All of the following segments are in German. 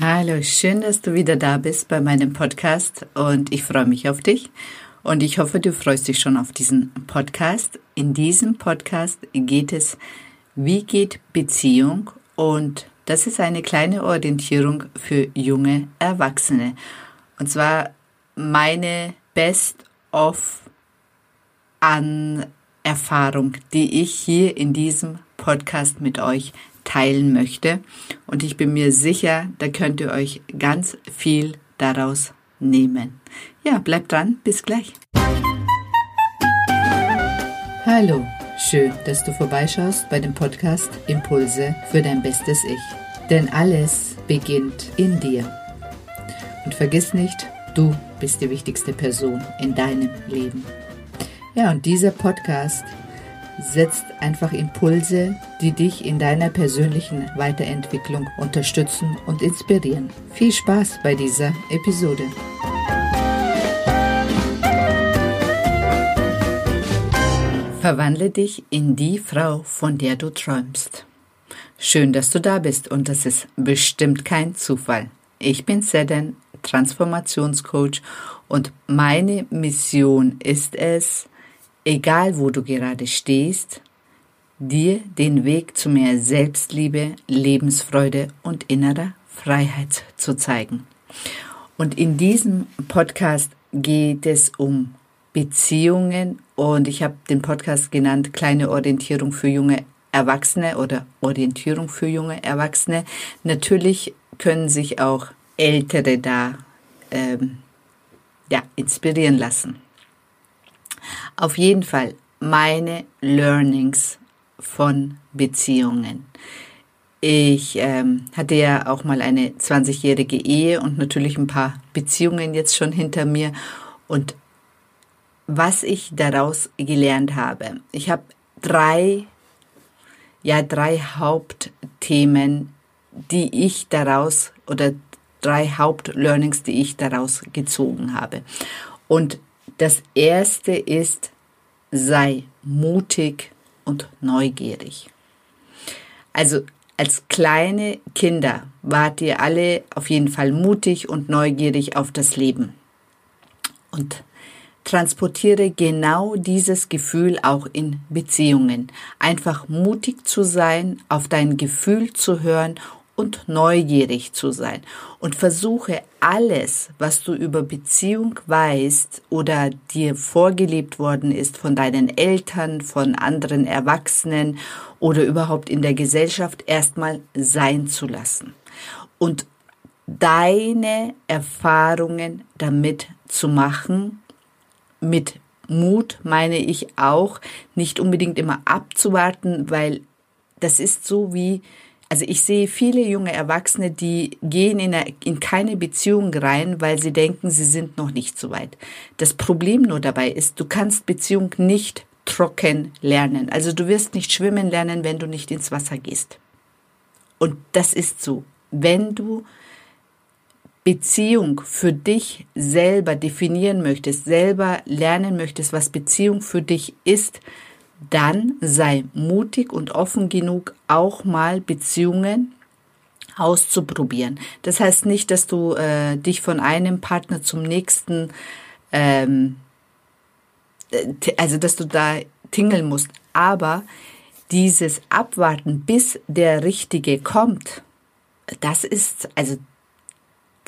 Hallo, schön, dass du wieder da bist bei meinem Podcast und ich freue mich auf dich und ich hoffe, du freust dich schon auf diesen Podcast. In diesem Podcast geht es, wie geht Beziehung und das ist eine kleine Orientierung für junge Erwachsene. Und zwar meine Best-of an Erfahrung, die ich hier in diesem Podcast mit euch teilen möchte. Und ich bin mir sicher, da könnt ihr euch ganz viel daraus nehmen. Ja, bleibt dran, bis gleich. Hallo, schön, dass du vorbeischaust bei dem Podcast Impulse für dein bestes Ich. Denn alles beginnt in dir. Und vergiss nicht, du bist die wichtigste Person in deinem Leben. Ja, und dieser Podcast setzt einfach Impulse, die dich in deiner persönlichen Weiterentwicklung unterstützen und inspirieren. Viel Spaß bei dieser Episode. Verwandle dich in die Frau, von der du träumst. Schön, dass du da bist und das ist bestimmt kein Zufall. Ich bin Seden, Transformationscoach und meine Mission ist es, egal wo du gerade stehst, dir den Weg zu mehr Selbstliebe, Lebensfreude und innerer Freiheit zu zeigen. Und in diesem Podcast geht es um Beziehungen und ich habe den Podcast genannt Kleine Orientierung für junge Erwachsene oder Orientierung für junge Erwachsene. Natürlich können sich auch Ältere da ähm, ja, inspirieren lassen. Auf jeden Fall meine Learnings von Beziehungen. Ich ähm, hatte ja auch mal eine 20-jährige Ehe und natürlich ein paar Beziehungen jetzt schon hinter mir. Und was ich daraus gelernt habe, ich habe drei, ja, drei Hauptthemen, die ich daraus oder drei Hauptlearnings, die ich daraus gezogen habe. Und das erste ist, sei mutig und neugierig. Also als kleine Kinder wart ihr alle auf jeden Fall mutig und neugierig auf das Leben. Und transportiere genau dieses Gefühl auch in Beziehungen. Einfach mutig zu sein, auf dein Gefühl zu hören und neugierig zu sein. Und versuche alles, was du über Beziehung weißt oder dir vorgelebt worden ist von deinen Eltern, von anderen Erwachsenen oder überhaupt in der Gesellschaft erstmal sein zu lassen. Und deine Erfahrungen damit zu machen, mit Mut meine ich auch, nicht unbedingt immer abzuwarten, weil das ist so wie also ich sehe viele junge Erwachsene, die gehen in, eine, in keine Beziehung rein, weil sie denken, sie sind noch nicht so weit. Das Problem nur dabei ist, du kannst Beziehung nicht trocken lernen. Also du wirst nicht schwimmen lernen, wenn du nicht ins Wasser gehst. Und das ist so. Wenn du Beziehung für dich selber definieren möchtest, selber lernen möchtest, was Beziehung für dich ist, dann sei mutig und offen genug, auch mal Beziehungen auszuprobieren. Das heißt nicht, dass du äh, dich von einem Partner zum nächsten, ähm, äh, also dass du da tingeln musst. Aber dieses Abwarten, bis der Richtige kommt, das ist, also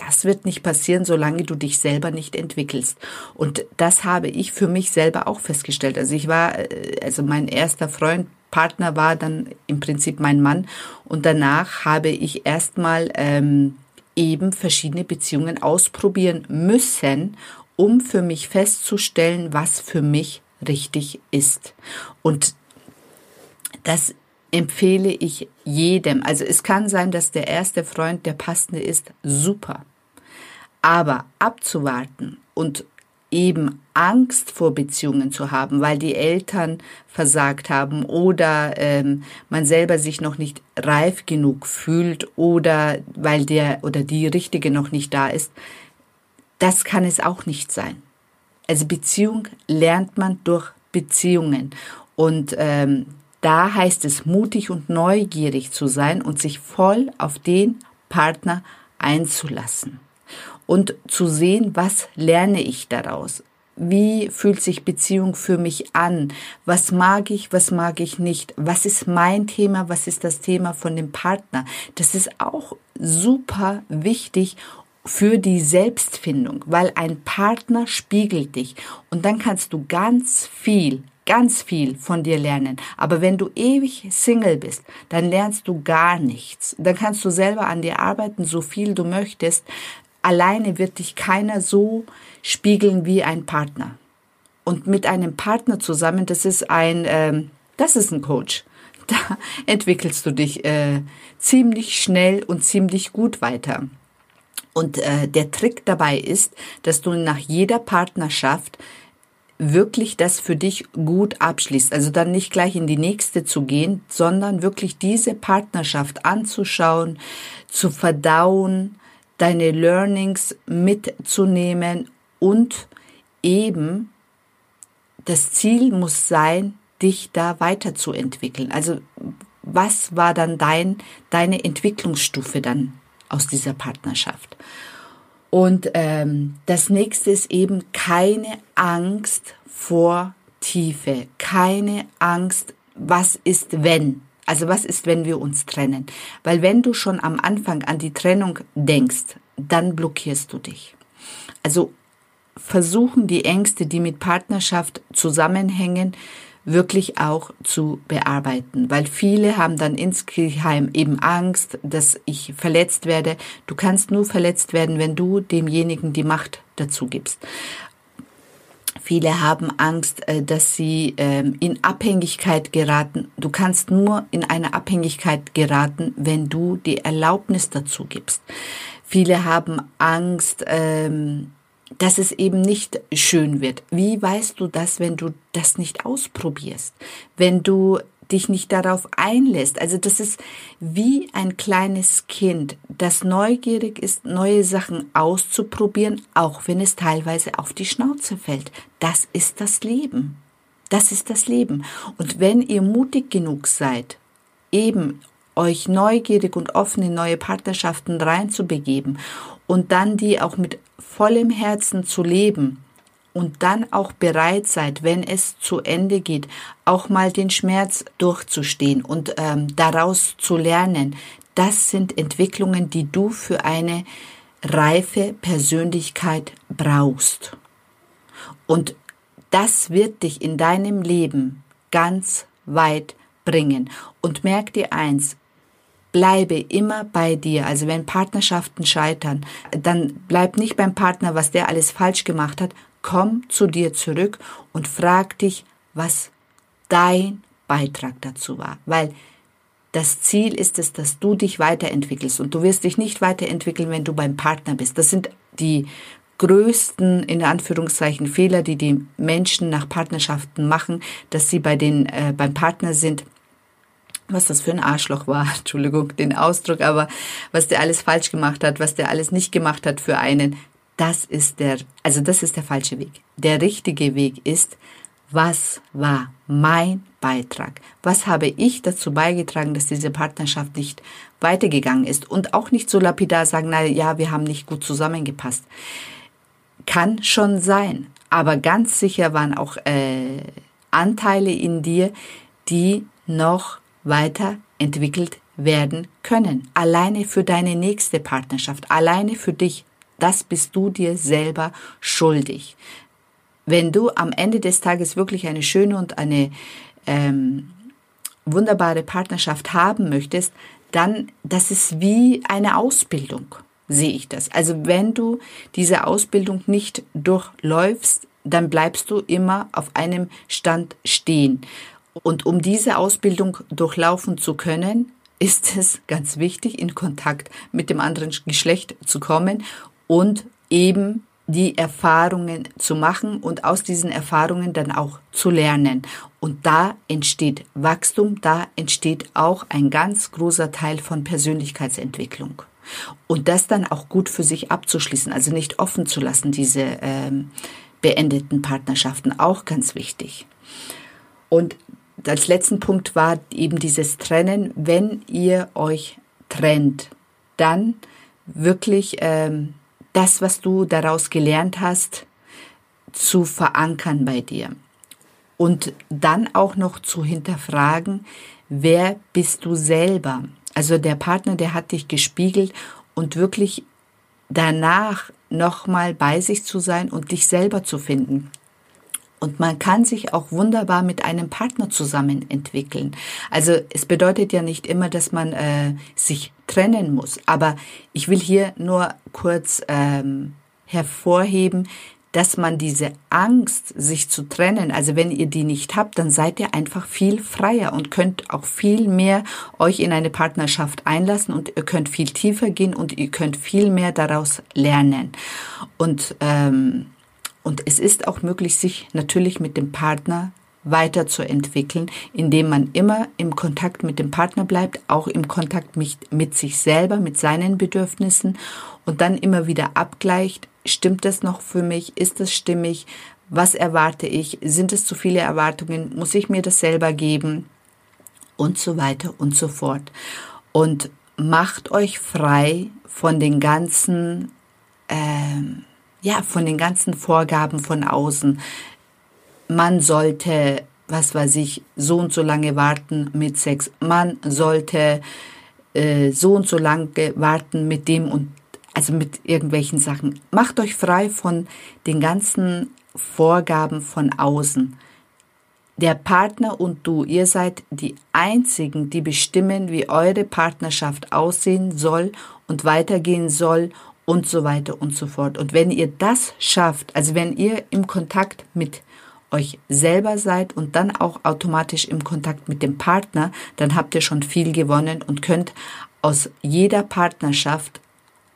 das wird nicht passieren, solange du dich selber nicht entwickelst. Und das habe ich für mich selber auch festgestellt. Also ich war, äh, also mein erster Freund, Partner war dann im Prinzip mein Mann. Und danach habe ich erstmal ähm, eben verschiedene Beziehungen ausprobieren müssen, um für mich festzustellen, was für mich richtig ist. Und das empfehle ich jedem. Also es kann sein, dass der erste Freund der passende ist. Super. Aber abzuwarten und eben Angst vor Beziehungen zu haben, weil die Eltern versagt haben oder ähm, man selber sich noch nicht reif genug fühlt oder weil der oder die Richtige noch nicht da ist, das kann es auch nicht sein. Also Beziehung lernt man durch Beziehungen und ähm, da heißt es mutig und neugierig zu sein und sich voll auf den Partner einzulassen und zu sehen, was lerne ich daraus? Wie fühlt sich Beziehung für mich an? Was mag ich, was mag ich nicht? Was ist mein Thema? Was ist das Thema von dem Partner? Das ist auch super wichtig für die Selbstfindung, weil ein Partner spiegelt dich und dann kannst du ganz viel ganz viel von dir lernen. Aber wenn du ewig Single bist, dann lernst du gar nichts. Dann kannst du selber an dir arbeiten, so viel du möchtest. Alleine wird dich keiner so spiegeln wie ein Partner. Und mit einem Partner zusammen, das ist ein, äh, das ist ein Coach. Da entwickelst du dich äh, ziemlich schnell und ziemlich gut weiter. Und äh, der Trick dabei ist, dass du nach jeder Partnerschaft wirklich das für dich gut abschließt. Also dann nicht gleich in die nächste zu gehen, sondern wirklich diese Partnerschaft anzuschauen, zu verdauen, deine Learnings mitzunehmen und eben das Ziel muss sein, dich da weiterzuentwickeln. Also was war dann dein, deine Entwicklungsstufe dann aus dieser Partnerschaft? Und ähm, das nächste ist eben keine Angst vor Tiefe, keine Angst, was ist wenn. Also was ist, wenn wir uns trennen? Weil wenn du schon am Anfang an die Trennung denkst, dann blockierst du dich. Also versuchen die Ängste, die mit Partnerschaft zusammenhängen, wirklich auch zu bearbeiten, weil viele haben dann insgeheim eben Angst, dass ich verletzt werde. Du kannst nur verletzt werden, wenn du demjenigen die Macht dazu gibst. Viele haben Angst, äh, dass sie ähm, in Abhängigkeit geraten. Du kannst nur in eine Abhängigkeit geraten, wenn du die Erlaubnis dazu gibst. Viele haben Angst, ähm, dass es eben nicht schön wird. Wie weißt du das, wenn du das nicht ausprobierst? Wenn du dich nicht darauf einlässt. Also das ist wie ein kleines Kind, das neugierig ist, neue Sachen auszuprobieren, auch wenn es teilweise auf die Schnauze fällt. Das ist das Leben. Das ist das Leben. Und wenn ihr mutig genug seid, eben euch neugierig und offen in neue Partnerschaften reinzubegeben und dann die auch mit vollem Herzen zu leben und dann auch bereit seid, wenn es zu Ende geht, auch mal den Schmerz durchzustehen und ähm, daraus zu lernen, das sind Entwicklungen, die du für eine reife Persönlichkeit brauchst. Und das wird dich in deinem Leben ganz weit bringen. Und merk dir eins, bleibe immer bei dir. Also wenn Partnerschaften scheitern, dann bleib nicht beim Partner, was der alles falsch gemacht hat. Komm zu dir zurück und frag dich, was dein Beitrag dazu war. Weil das Ziel ist es, dass du dich weiterentwickelst. Und du wirst dich nicht weiterentwickeln, wenn du beim Partner bist. Das sind die größten, in Anführungszeichen, Fehler, die die Menschen nach Partnerschaften machen, dass sie bei den, äh, beim Partner sind, was das für ein Arschloch war, Entschuldigung den Ausdruck, aber was der alles falsch gemacht hat, was der alles nicht gemacht hat für einen, das ist der, also das ist der falsche Weg. Der richtige Weg ist, was war mein Beitrag? Was habe ich dazu beigetragen, dass diese Partnerschaft nicht weitergegangen ist? Und auch nicht so lapidar sagen, na ja, wir haben nicht gut zusammengepasst. Kann schon sein, aber ganz sicher waren auch äh, Anteile in dir, die noch weiterentwickelt werden können. Alleine für deine nächste Partnerschaft, alleine für dich. Das bist du dir selber schuldig. Wenn du am Ende des Tages wirklich eine schöne und eine ähm, wunderbare Partnerschaft haben möchtest, dann, das ist wie eine Ausbildung, sehe ich das. Also wenn du diese Ausbildung nicht durchläufst, dann bleibst du immer auf einem Stand stehen. Und um diese Ausbildung durchlaufen zu können, ist es ganz wichtig, in Kontakt mit dem anderen Geschlecht zu kommen und eben die Erfahrungen zu machen und aus diesen Erfahrungen dann auch zu lernen. Und da entsteht Wachstum, da entsteht auch ein ganz großer Teil von Persönlichkeitsentwicklung. Und das dann auch gut für sich abzuschließen, also nicht offen zu lassen, diese ähm, beendeten Partnerschaften, auch ganz wichtig. Und als letzten Punkt war eben dieses Trennen. Wenn ihr euch trennt, dann wirklich ähm, das, was du daraus gelernt hast, zu verankern bei dir. Und dann auch noch zu hinterfragen, wer bist du selber? Also der Partner, der hat dich gespiegelt und wirklich danach nochmal bei sich zu sein und dich selber zu finden. Und man kann sich auch wunderbar mit einem Partner zusammen entwickeln. Also es bedeutet ja nicht immer, dass man äh, sich trennen muss. Aber ich will hier nur kurz ähm, hervorheben, dass man diese Angst, sich zu trennen, also wenn ihr die nicht habt, dann seid ihr einfach viel freier und könnt auch viel mehr euch in eine Partnerschaft einlassen und ihr könnt viel tiefer gehen und ihr könnt viel mehr daraus lernen. Und ähm, und es ist auch möglich, sich natürlich mit dem Partner weiterzuentwickeln, indem man immer im Kontakt mit dem Partner bleibt, auch im Kontakt mit, mit sich selber, mit seinen Bedürfnissen und dann immer wieder abgleicht, stimmt das noch für mich, ist das stimmig, was erwarte ich, sind es zu viele Erwartungen, muss ich mir das selber geben und so weiter und so fort. Und macht euch frei von den ganzen ähm, ja, von den ganzen Vorgaben von außen. Man sollte, was weiß ich, so und so lange warten mit Sex. Man sollte äh, so und so lange warten mit dem und also mit irgendwelchen Sachen. Macht euch frei von den ganzen Vorgaben von außen. Der Partner und du, ihr seid die einzigen, die bestimmen, wie eure Partnerschaft aussehen soll und weitergehen soll und so weiter und so fort. Und wenn ihr das schafft, also wenn ihr im Kontakt mit euch selber seid und dann auch automatisch im Kontakt mit dem Partner, dann habt ihr schon viel gewonnen und könnt aus jeder Partnerschaft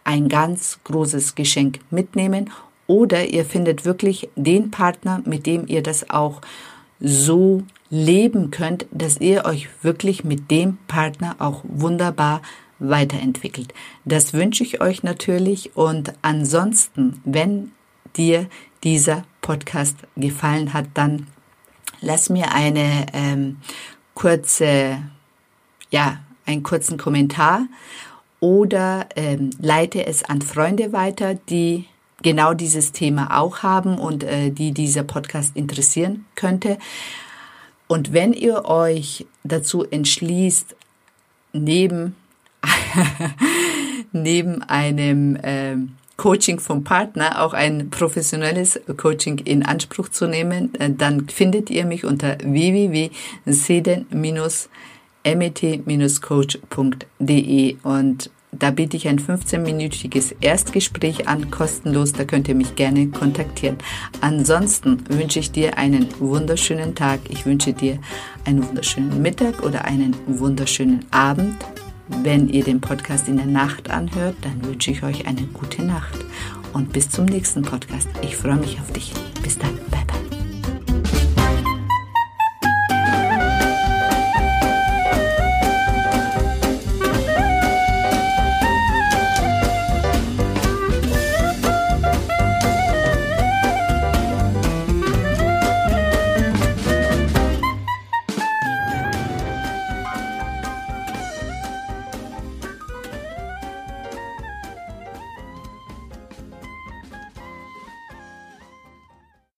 ein ganz großes Geschenk mitnehmen oder ihr findet wirklich den Partner, mit dem ihr das auch so leben könnt, dass ihr euch wirklich mit dem Partner auch wunderbar weiterentwickelt. Das wünsche ich euch natürlich und ansonsten, wenn dir dieser Podcast gefallen hat, dann lass mir eine ähm, kurze, ja, einen kurzen Kommentar oder ähm, leite es an Freunde weiter, die genau dieses Thema auch haben und äh, die dieser Podcast interessieren könnte. Und wenn ihr euch dazu entschließt, neben neben einem äh, Coaching vom Partner auch ein professionelles Coaching in Anspruch zu nehmen, äh, dann findet ihr mich unter www.seden-met-coach.de und da biete ich ein 15-minütiges Erstgespräch an, kostenlos. Da könnt ihr mich gerne kontaktieren. Ansonsten wünsche ich dir einen wunderschönen Tag. Ich wünsche dir einen wunderschönen Mittag oder einen wunderschönen Abend. Wenn ihr den Podcast in der Nacht anhört, dann wünsche ich euch eine gute Nacht und bis zum nächsten Podcast. Ich freue mich auf dich. Bis dann. Bye.